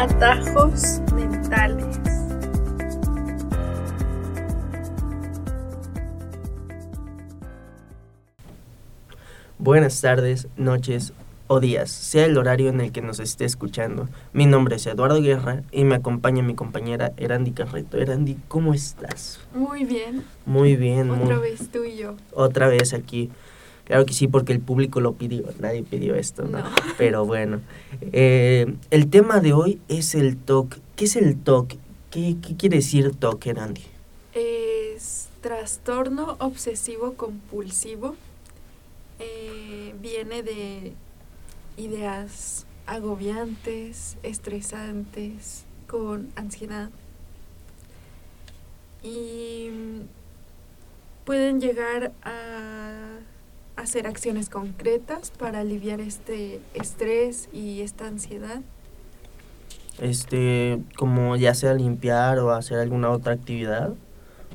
Atajos mentales. Buenas tardes, noches o días, sea el horario en el que nos esté escuchando. Mi nombre es Eduardo Guerra y me acompaña mi compañera Erandi Carreto. Erandi, ¿cómo estás? Muy bien. Muy bien. Otra muy- vez tú y yo. Otra vez aquí. Claro que sí, porque el público lo pidió. Nadie pidió esto, ¿no? No. Pero bueno. Eh, el tema de hoy es el TOC. ¿Qué es el TOC? ¿Qué, qué quiere decir TOC, Erandi? Es trastorno obsesivo compulsivo. Eh, viene de ideas agobiantes, estresantes, con ansiedad. Y pueden llegar a hacer acciones concretas para aliviar este estrés y esta ansiedad. Este, como ya sea limpiar o hacer alguna otra actividad.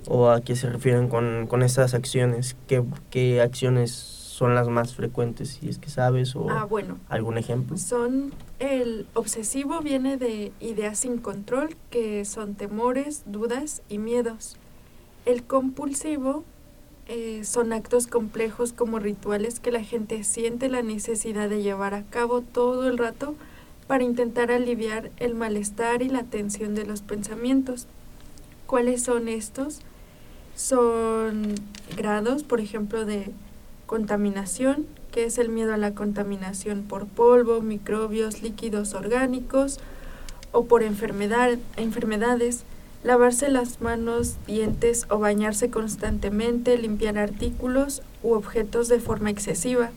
¿O a qué se refieren con, con estas acciones? ¿Qué, ¿Qué acciones son las más frecuentes, si es que sabes? ¿O Ah, bueno, algún ejemplo? Son el obsesivo viene de ideas sin control, que son temores, dudas y miedos. El compulsivo eh, son actos complejos como rituales que la gente siente la necesidad de llevar a cabo todo el rato para intentar aliviar el malestar y la tensión de los pensamientos. ¿Cuáles son estos? Son grados, por ejemplo, de contaminación, que es el miedo a la contaminación por polvo, microbios, líquidos orgánicos o por enfermedad, enfermedades, lavarse las manos, dientes o bañarse constantemente, limpiar artículos u objetos de forma excesiva.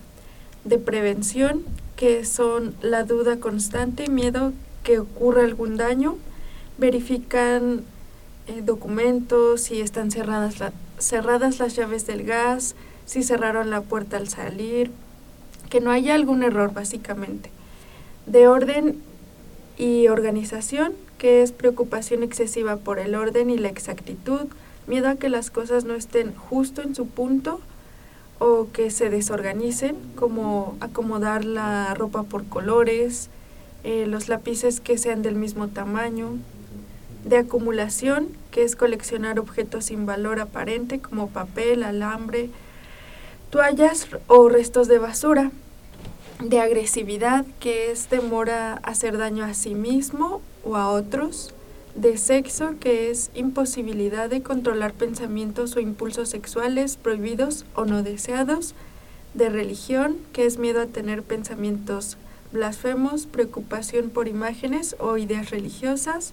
De prevención, que son la duda constante y miedo que ocurra algún daño, verifican eh, documentos, si están cerradas, la- cerradas las llaves del gas, si cerraron la puerta al salir, que no haya algún error básicamente. De orden y organización, que es preocupación excesiva por el orden y la exactitud, miedo a que las cosas no estén justo en su punto o que se desorganicen, como acomodar la ropa por colores, eh, los lápices que sean del mismo tamaño, de acumulación, que es coleccionar objetos sin valor aparente como papel, alambre, toallas o restos de basura, de agresividad, que es temor a hacer daño a sí mismo o a otros, de sexo, que es imposibilidad de controlar pensamientos o impulsos sexuales prohibidos o no deseados, de religión, que es miedo a tener pensamientos blasfemos, preocupación por imágenes o ideas religiosas,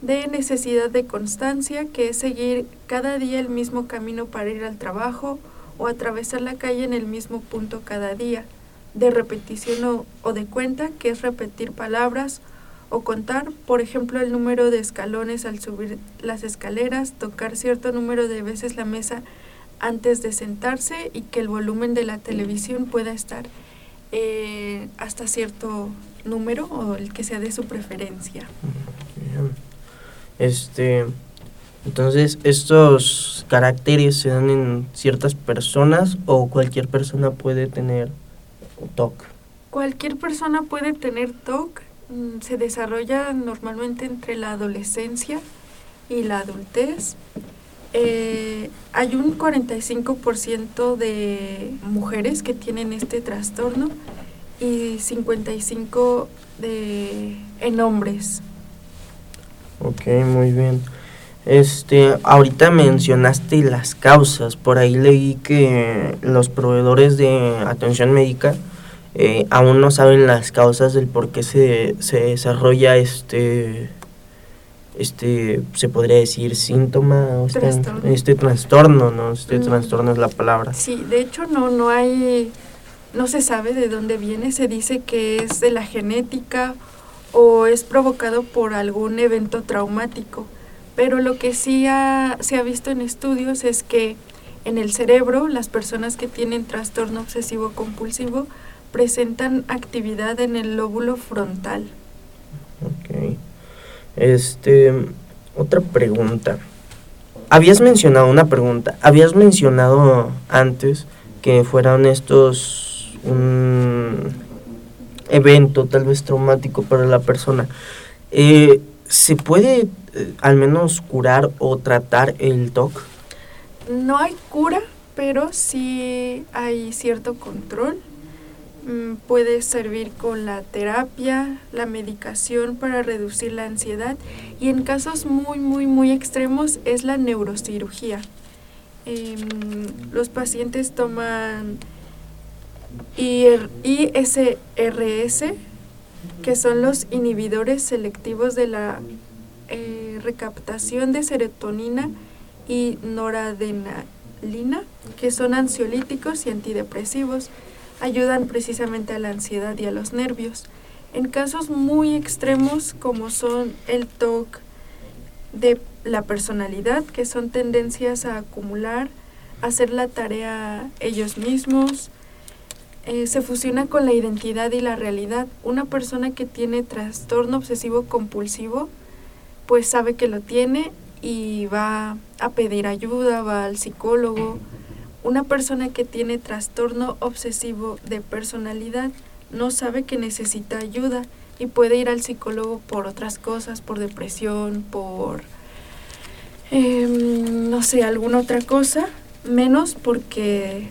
de necesidad de constancia, que es seguir cada día el mismo camino para ir al trabajo o atravesar la calle en el mismo punto cada día, de repetición o, de cuenta, que es repetir palabras o contar, por ejemplo, el número de escalones al subir las escaleras, tocar cierto número de veces la mesa antes de sentarse y que el volumen de la televisión pueda estar eh, hasta cierto número o el que sea de su preferencia. Este, entonces, ¿estos caracteres se dan en ciertas personas o cualquier persona puede tener TOC? Cualquier persona puede tener TOC, mm, se desarrolla normalmente entre la adolescencia y la adultez. Eh, hay un 45% de mujeres que tienen este trastorno y 55% de, en hombres. Ok, muy bien. Este, ahorita mencionaste las causas. Por ahí leí que los proveedores de atención médica eh, aún no saben las causas del por qué se, se desarrolla este, este, se podría decir síntoma, o este, Trastorno. este trastorno, ¿no? Este Mm. trastorno es la palabra. Sí, de hecho no, no hay, no se sabe de dónde viene, se dice que es de la genética o es provocado por algún evento traumático, pero lo que sí ha- se ha visto en estudios es que en el cerebro las personas que tienen trastorno obsesivo compulsivo presentan actividad en el lóbulo frontal. Ok. Este, otra pregunta. Habías mencionado una pregunta. Habías mencionado antes que fueran estos un evento tal vez traumático para la persona. Eh, ¿Se puede eh, al menos curar o tratar el TOC? No hay cura, pero sí hay cierto control. Mm, puede servir con la terapia, la medicación para reducir la ansiedad y en casos muy, muy, muy extremos es la neurocirugía. Em, los pacientes toman ISRS, que son los inhibidores selectivos de la recaptación de serotonina y noradrenalina, que son ansiolíticos y antidepresivos. Ayudan precisamente a la ansiedad y a los nervios. En casos muy extremos como son el TOC de la personalidad, que son tendencias a acumular, hacer la tarea ellos mismos, eh, se fusiona con la identidad y la realidad. Una persona que tiene trastorno obsesivo compulsivo, pues sabe que lo tiene y va a pedir ayuda, va al psicólogo. Una persona que tiene trastorno obsesivo de personalidad no sabe que necesita ayuda y puede ir al psicólogo por otras cosas, por depresión, por, em, no sé, alguna otra cosa, menos porque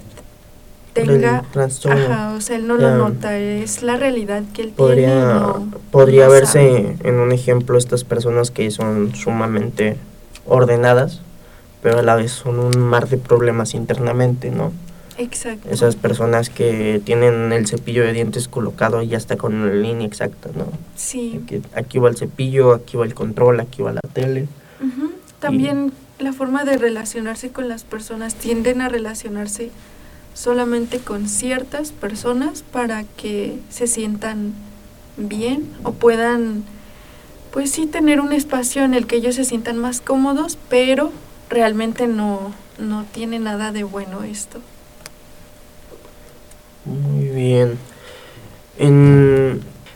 tenga ajá, o sea, él no lo nota, es la realidad que él podría, tiene. No, podría verse en un ejemplo estas personas que son sumamente ordenadas, pero a la vez son un mar de problemas internamente, ¿no? Exacto. Esas personas que tienen el cepillo de dientes colocado y ya está con la línea exacta, ¿no? Sí. Aquí, va el cepillo, aquí va el control, aquí va la tele. También la forma de relacionarse con las personas tienden a relacionarse solamente con ciertas personas para que se sientan bien o puedan, pues sí, tener un espacio en el que ellos se sientan más cómodos, pero realmente no, no tiene nada de bueno esto. Muy bien.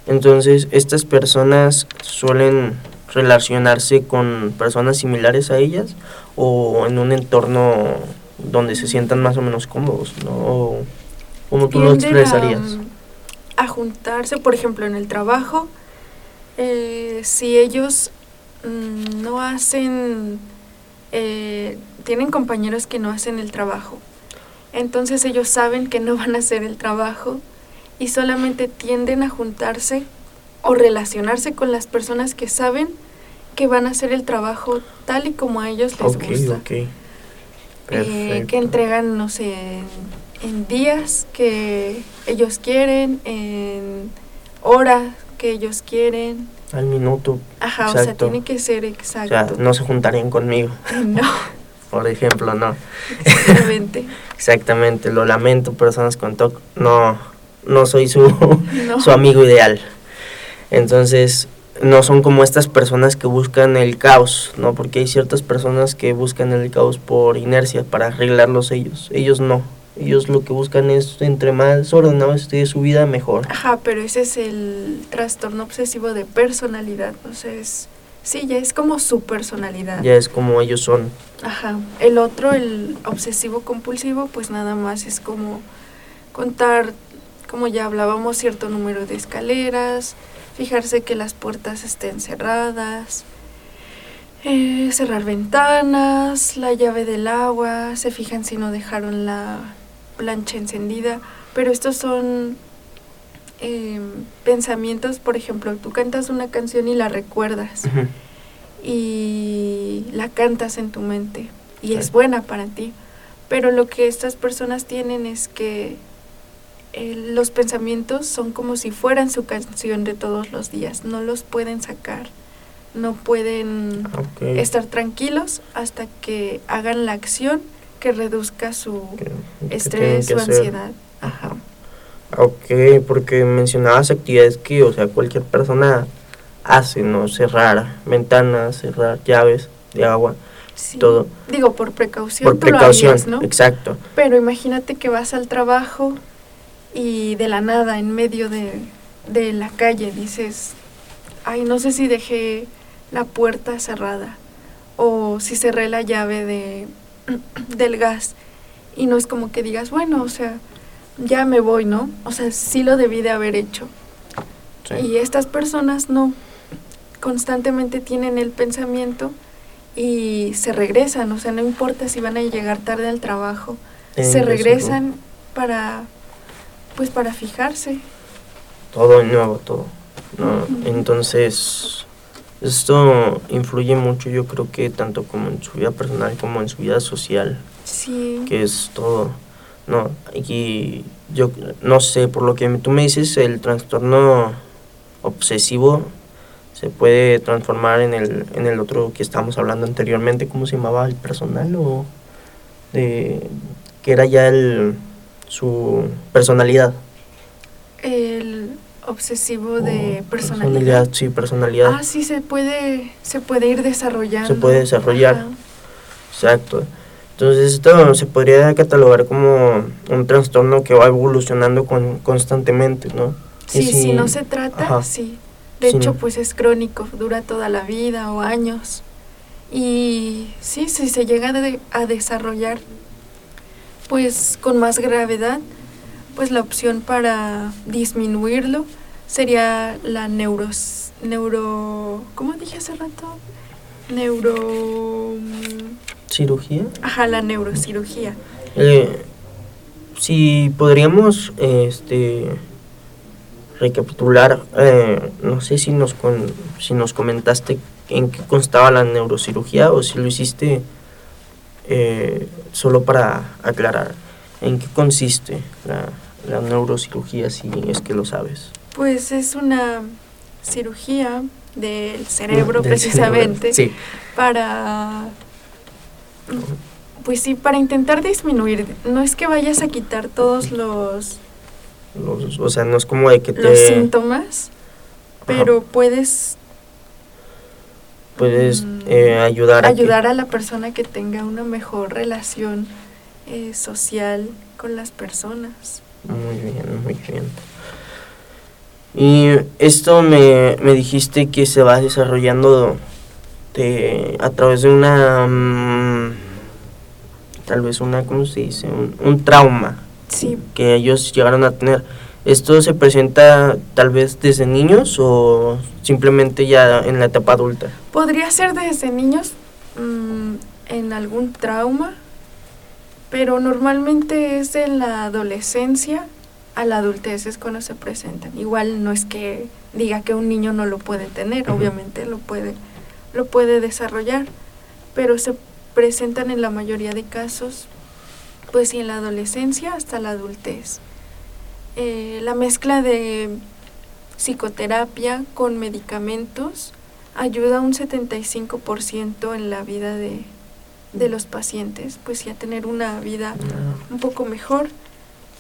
entonces, estas personas suelen relacionarse con personas similares a ellas o en un entorno donde se sientan más o menos cómodos, ¿no? ¿Cómo tú lo expresarías? A, juntarse, por ejemplo, en el trabajo, eh, si ellos mm, no hacen, eh, tienen compañeros que no hacen el trabajo, entonces ellos saben que no van a hacer el trabajo y solamente tienden a juntarse o relacionarse con las personas que saben que van a hacer el trabajo tal y como a ellos les gusta. Eh, que entregan, no sé, en, días que ellos quieren, en horas que ellos quieren. Al minuto. Ajá, o sea, tiene que ser exacto. O sea, no se juntarían conmigo. No. Por ejemplo, no. Exactamente. Exactamente, lo lamento, personas con TOC, no, no soy su, su amigo ideal. Entonces, no son como estas personas que buscan el caos, ¿no? Porque hay ciertas personas que buscan el caos por inercia, para arreglarlos ellos. Ellos no. Ellos lo que buscan es, entre más ordenado esté su vida, mejor. Ajá, pero ese es el trastorno obsesivo de personalidad. O sea, es, sí, ya es como su personalidad. Ya es como ellos son. Ajá. El otro, el obsesivo compulsivo, pues nada más es como contar, como ya hablábamos, cierto número de escaleras, fijarse que las puertas estén cerradas, eh, cerrar ventanas, la llave del agua, se fijan si no dejaron la plancha encendida, pero estos son em, pensamientos, por ejemplo, tú cantas una canción y la recuerdas y la cantas en tu mente y es buena para ti, pero lo que estas personas tienen es que los pensamientos son como si fueran su canción de todos los días, no los pueden sacar, no pueden estar tranquilos hasta que hagan la acción que reduzca su estrés, su ansiedad. Ajá. Ok, porque mencionabas actividades que, o sea, cualquier persona hace, ¿no? Cerrar ventanas, cerrar llaves de agua, todo. Digo, por precaución. Por precaución, ¿no? exacto. Pero imagínate que vas al trabajo y de la nada, en medio de, de la calle, dices, ay, no sé si dejé la puerta cerrada o si cerré la llave de, del gas. Y no es como que digas, bueno, o sea, ya me voy, ¿no? O sea, sí lo debí de haber hecho. Y estas personas no. constantemente tienen el pensamiento y se regresan, o sea, no importa si van a llegar tarde al trabajo, se regresan para pues para fijarse. Todo nuevo, todo. ¿no? Entonces, esto influye mucho, yo creo que tanto como en su vida personal como en su vida social. Sí. Que es todo. No, y yo no sé, por lo que tú me dices, el trastorno obsesivo se puede transformar en el, en el otro que estábamos hablando anteriormente, ¿cómo se llamaba? ¿El personal o de que era ya el su personalidad? El obsesivo de personalidad. Sí, personalidad. Ah, sí, se puede, se puede ir desarrollando. Se puede desarrollar. Exacto. Entonces esto se podría catalogar como un trastorno que va evolucionando con, constantemente, ¿no? Sí, si, no se trata, sí. De hecho, pues es crónico, dura toda la vida o años. Y sí, si se llega a desarrollar, pues con más gravedad, pues la opción para disminuirlo sería la neuros, neuro, ¿cómo dije hace rato? Neuro... ¿Cirugía? Ajá, la neurocirugía. Eh, si podríamos, este, recapitular, eh, no sé si nos, con, si nos comentaste en qué constaba la neurocirugía o si lo hiciste eh, solo para aclarar. ¿En qué consiste la, la neurocirugía, si es que lo sabes? Pues es una cirugía del cerebro precisamente para pues sí para intentar disminuir no es que vayas a quitar todos los, o sea no es como de que te los síntomas pero puedes puedes mm, eh, ayudar ayudar a la persona que tenga una mejor relación eh, social con las personas. Muy bien, muy bien. Y esto me, me dijiste que se va desarrollando de, a través de una, mm, tal vez una, ¿cómo se dice? Un, trauma sí. que ellos llegaron a tener. ¿Esto se presenta tal vez desde niños o simplemente ya en la etapa adulta? Podría ser desde niños mm, en algún trauma pero normalmente es en la adolescencia a la adultez es cuando se presentan. Igual no es que diga que un niño no lo puede tener, obviamente lo puede, lo puede desarrollar, pero se presentan en la mayoría de casos, pues sí, en la adolescencia hasta la adultez. Eh, la mezcla de psicoterapia con medicamentos ayuda un 75% en la vida de, de los pacientes, pues ya tener una vida un poco mejor.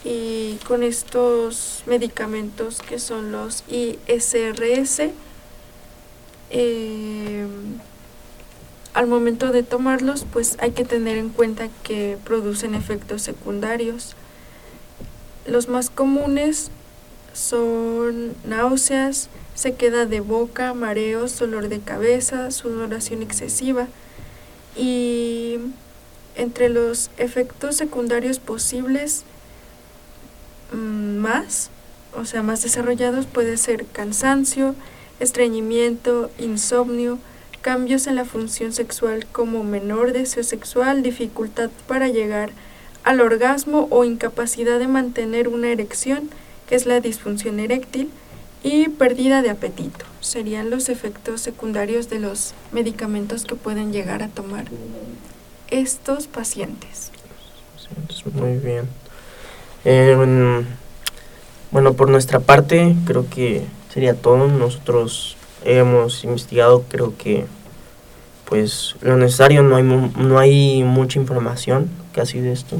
Y con estos medicamentos que son los ISRS, eh, al momento de tomarlos, pues hay que tener en cuenta que producen efectos secundarios. Los más comunes son náuseas, sequedad de boca, mareos, dolor de cabeza, sudoración excesiva y entre los efectos secundarios posibles mm, más, o sea, más desarrollados puede ser cansancio, estreñimiento, insomnio, cambios en la función sexual como menor deseo sexual, dificultad para llegar al orgasmo o incapacidad de mantener una erección, que es la disfunción eréctil, y pérdida de apetito. Serían los efectos secundarios de los medicamentos que pueden llegar a tomar estos pacientes. Muy bien. Eh, bueno, por nuestra parte creo que sería todo. Nosotros hemos investigado, creo que pues lo necesario, no hay, no hay mucha información casi de esto.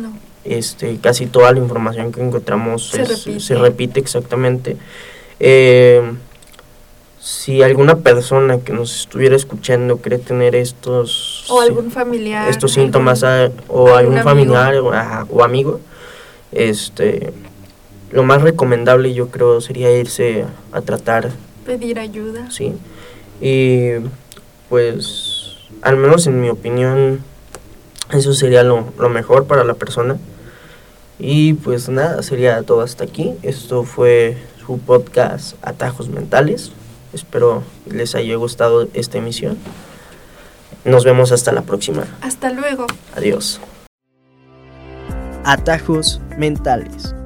No este, casi toda la información que encontramos se, repite. exactamente. Eh, si alguna persona que nos estuviera escuchando cree tener estos o algún familiar estos síntomas ah, o algún, familiar O, amigo este lo más recomendable yo creo sería irse a tratar pedir ayuda sí y pues al menos en mi opinión eso sería lo, lo mejor para la persona. Y pues nada, sería todo hasta aquí. Esto fue su podcast Atajos Mentales. Espero les haya gustado esta emisión. Nos vemos hasta la próxima. Hasta luego. Adiós. Atajos Mentales.